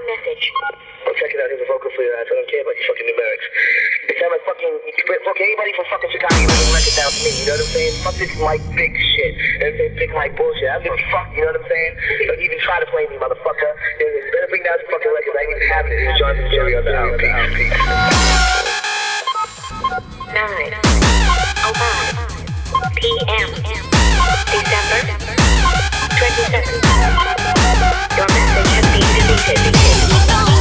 Bitch. I'm checking out his vocal for your ass. I don't care about your fucking numerics. It sound like fucking, fuck anybody from fucking Chicago will record down to me, you know what I'm saying? Fuck this Mike Big shit. You know what I'm saying? Big Mike bullshit. I don't give a fuck, you know what I'm saying? Don't even try to play me, motherfucker. You better bring down the fucking records. I ain't even having it. It's Jonathan Jerry on the house. Peace. Nine. Oh five. P.M. December 27th. Your message has been deleted.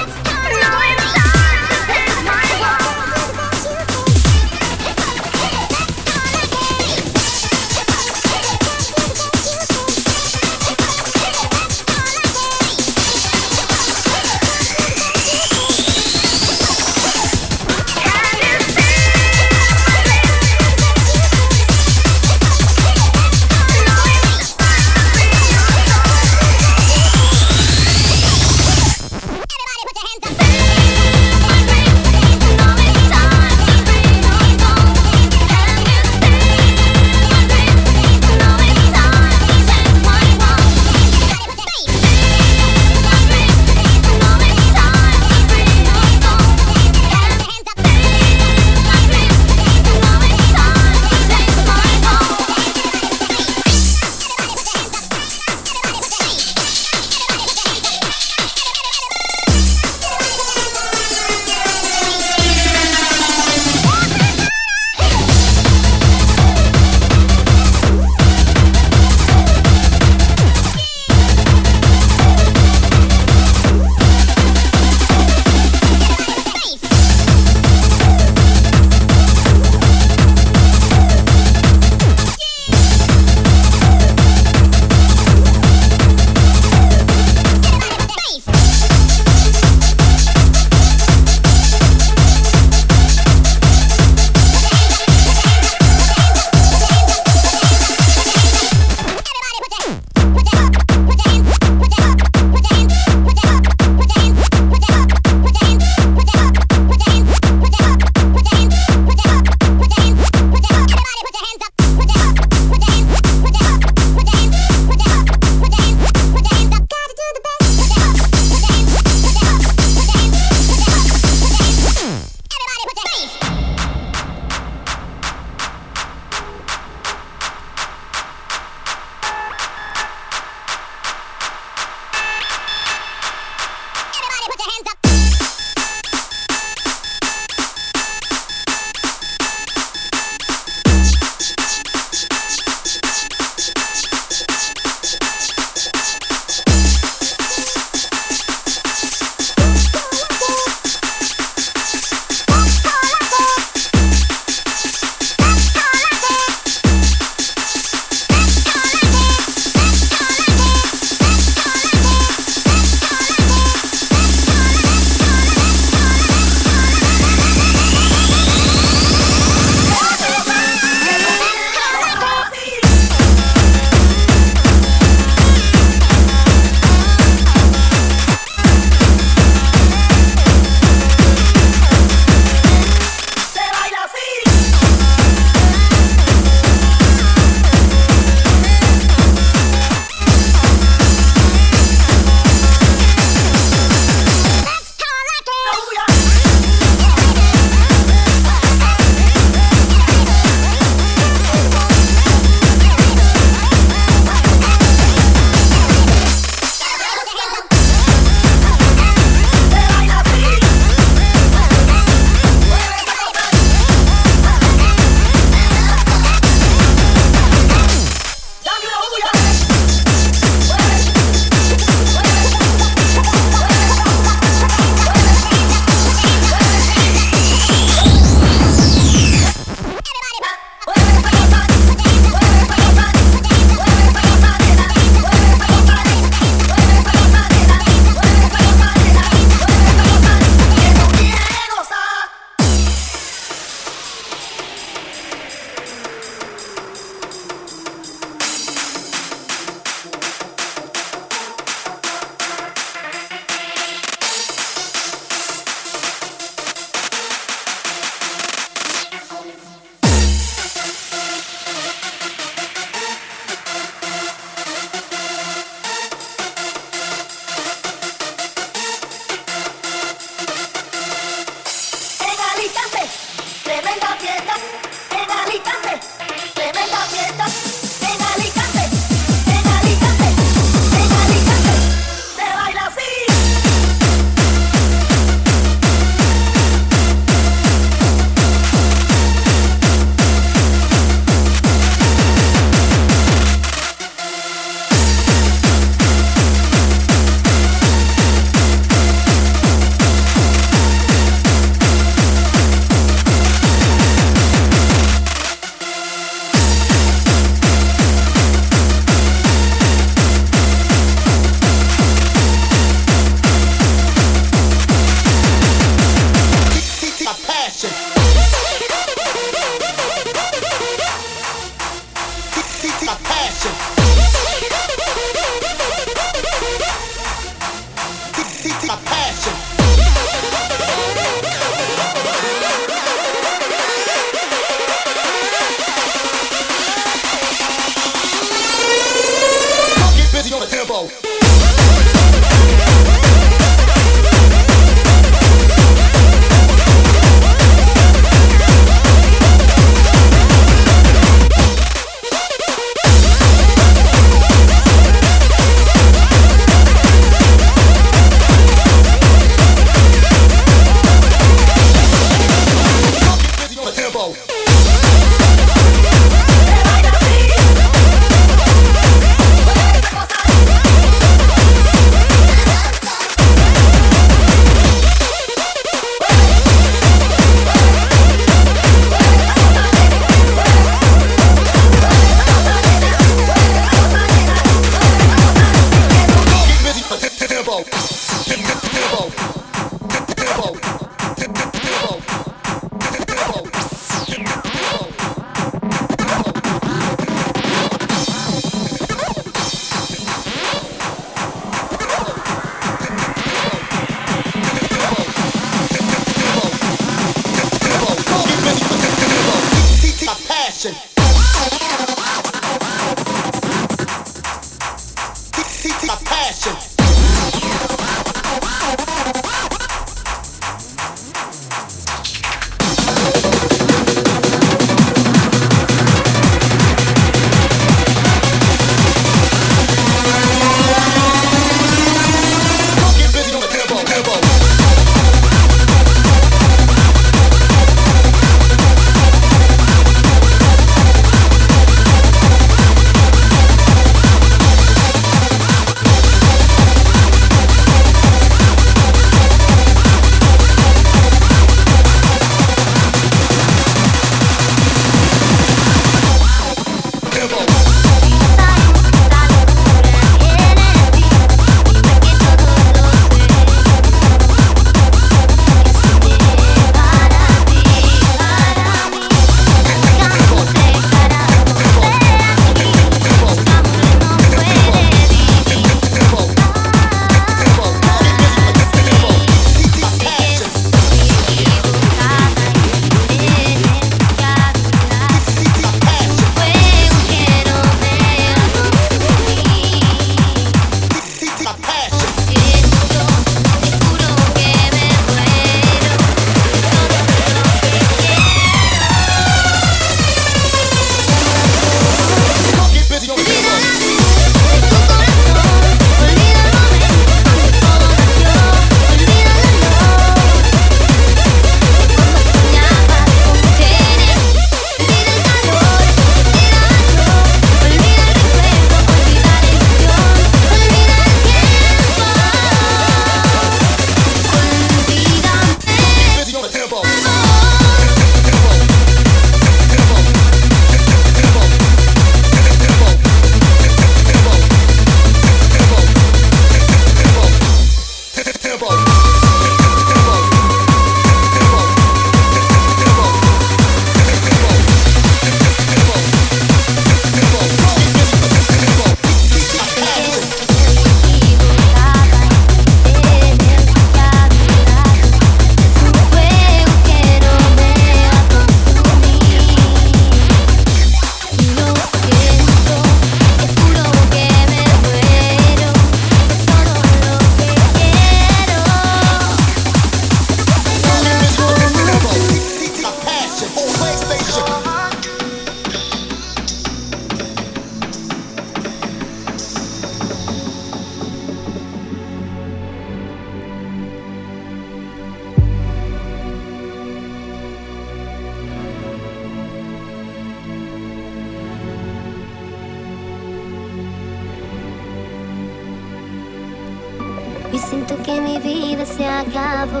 Y siento que mi vida se acabó,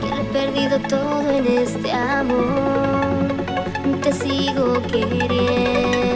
que lo he perdido todo en este amor. Te sigo queriendo.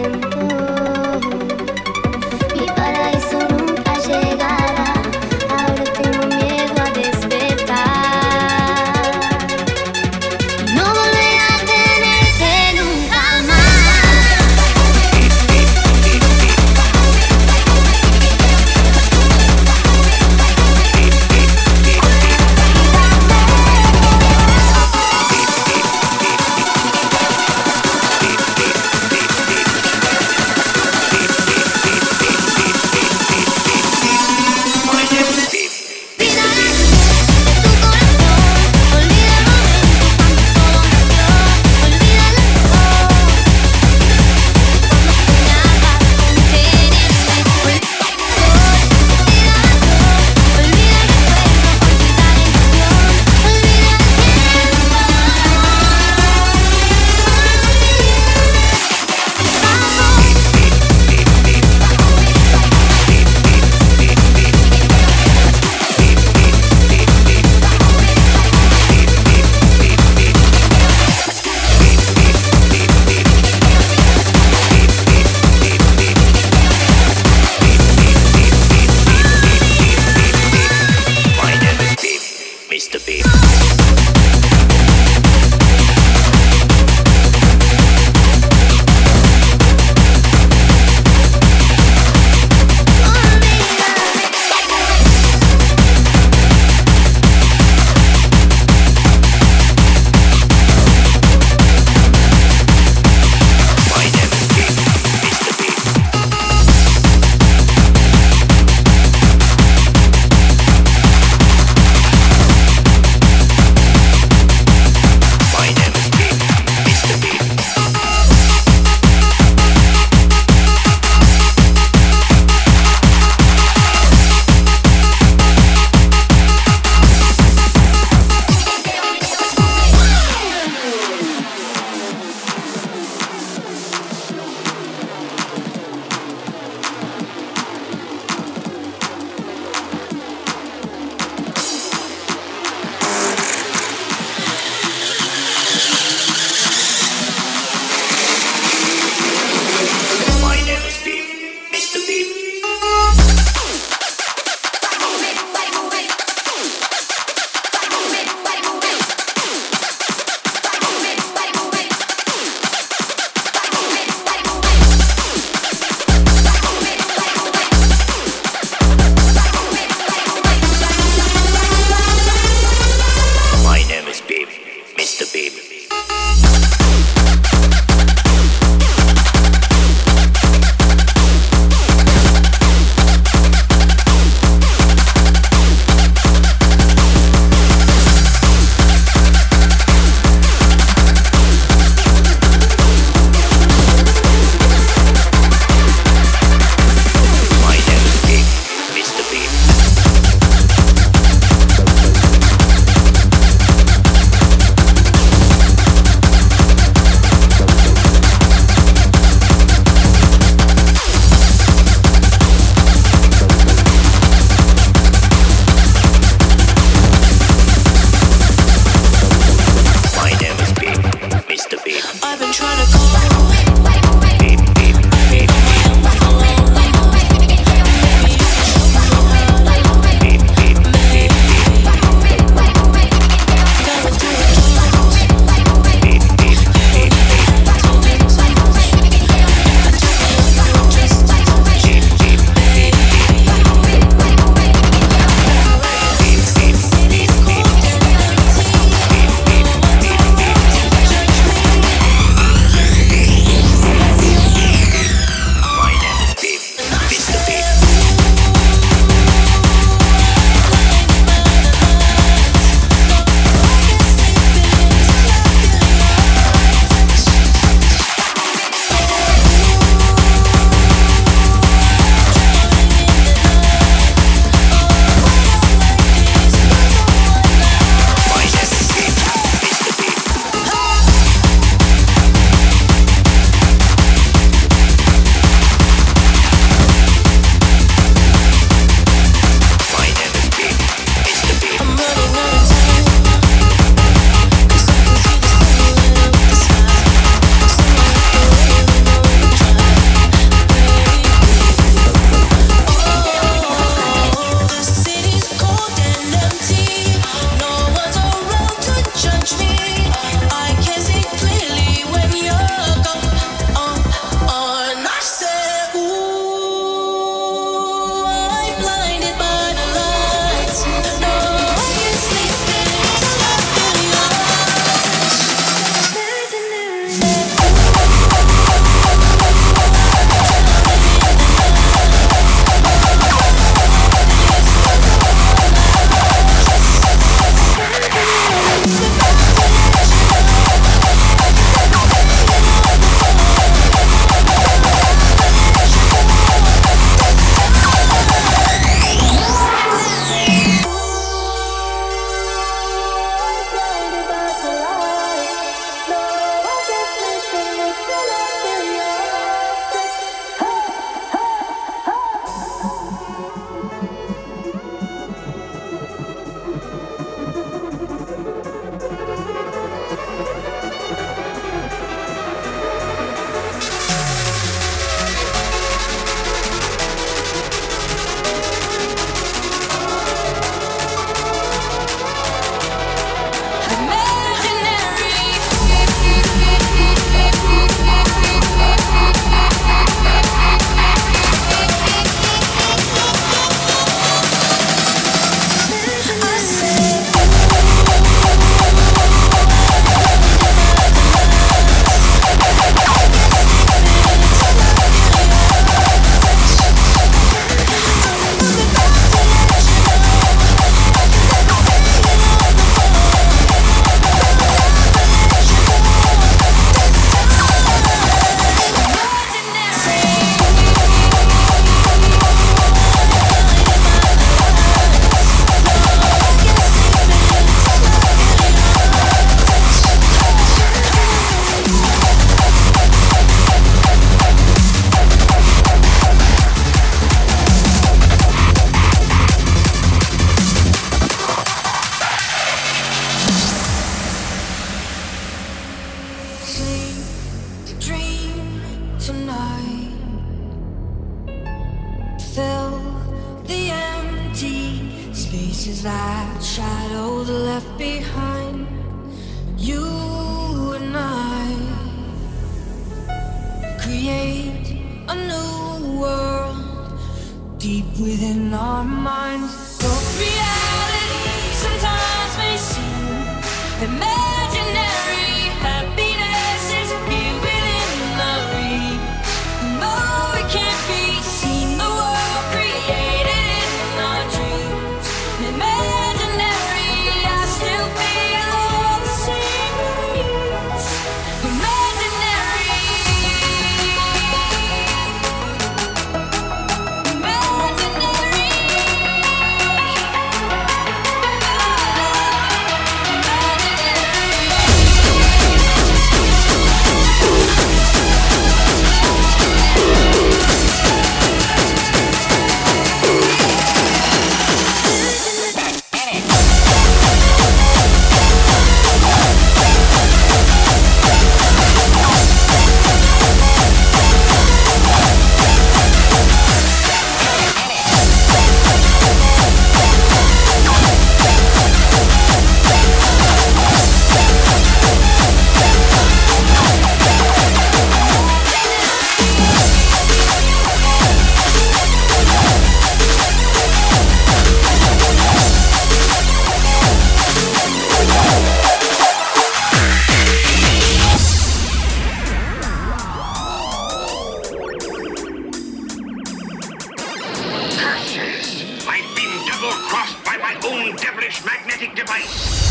Devilish magnetic device.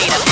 Later.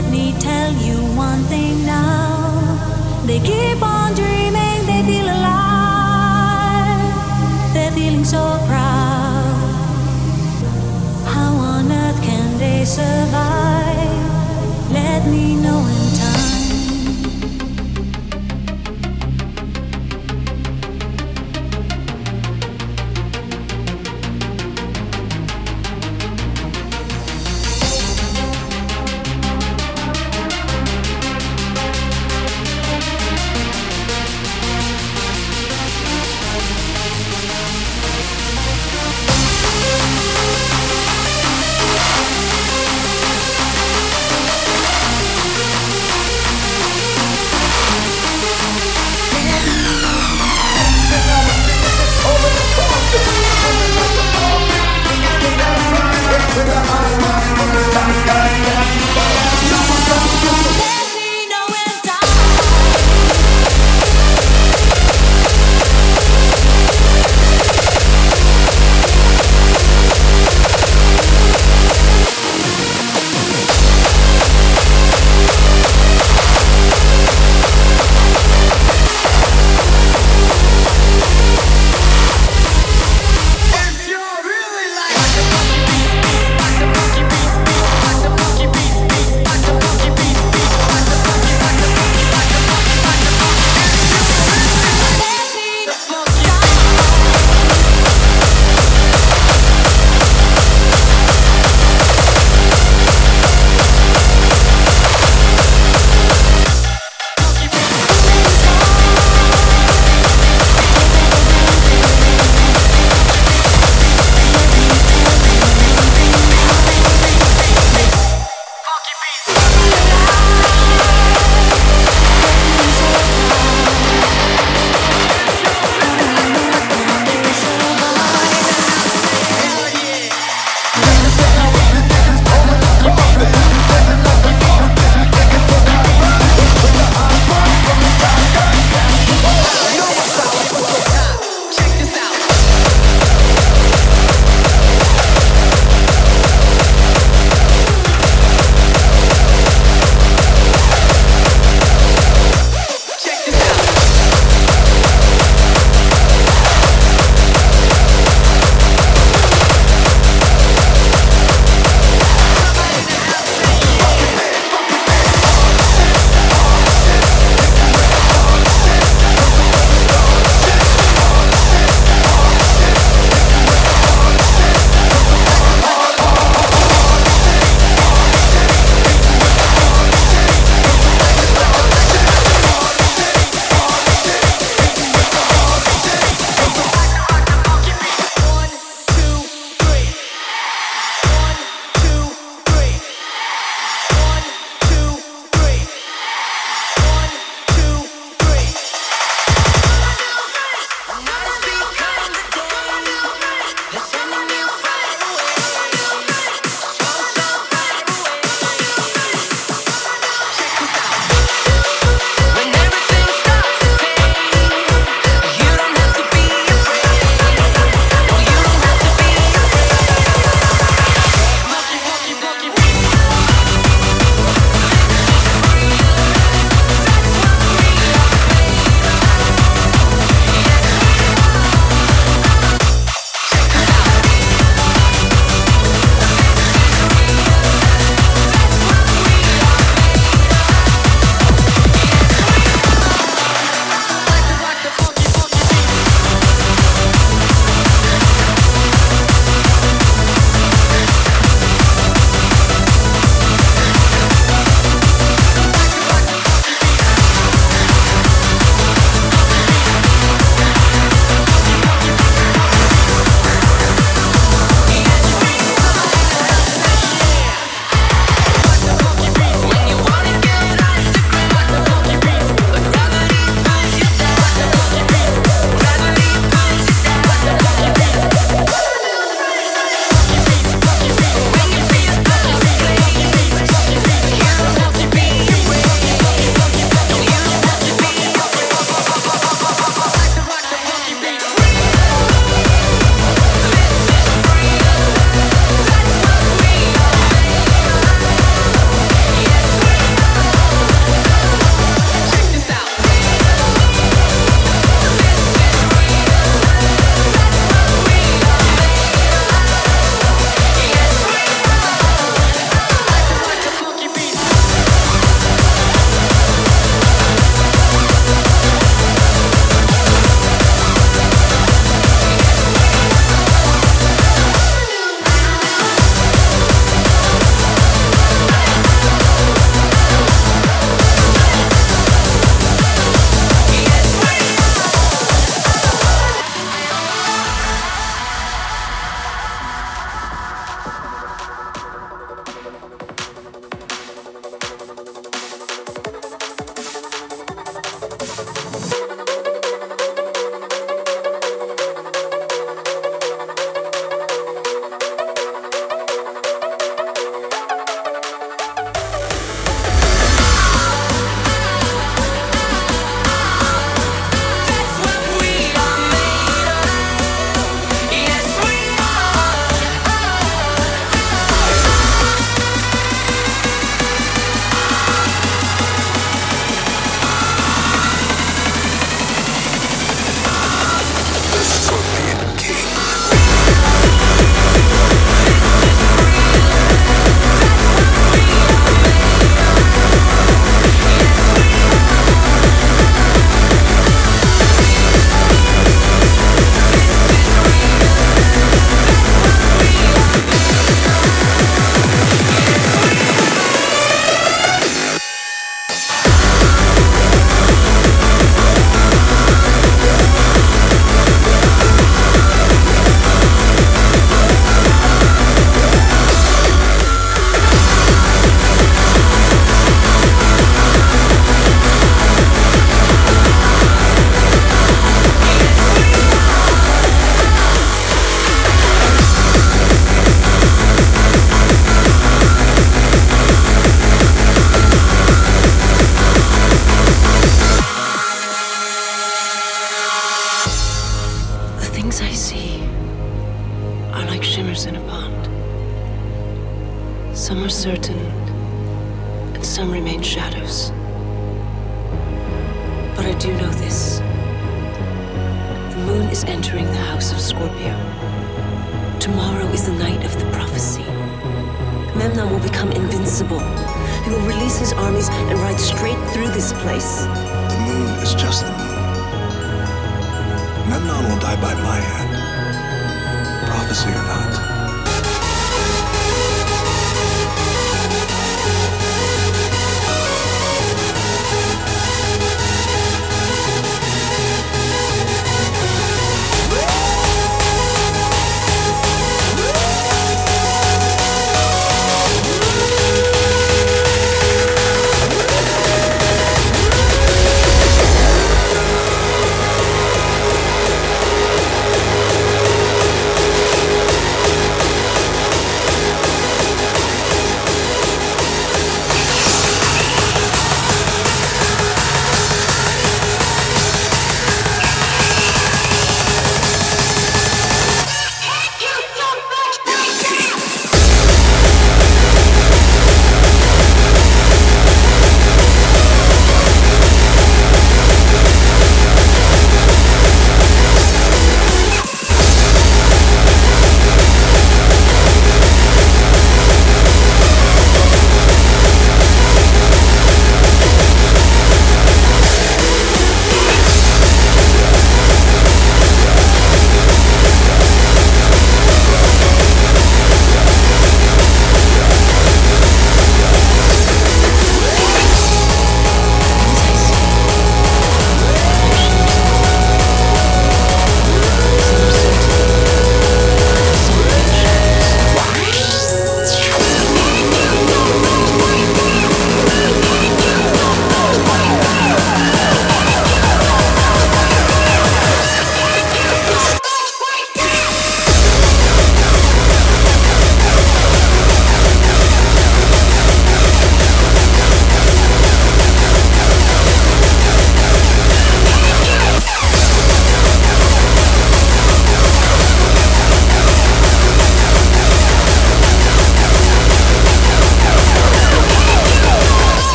let me tell you one thing now. They keep on dreaming, they feel alive. They're feeling so proud. How on earth can they survive? with the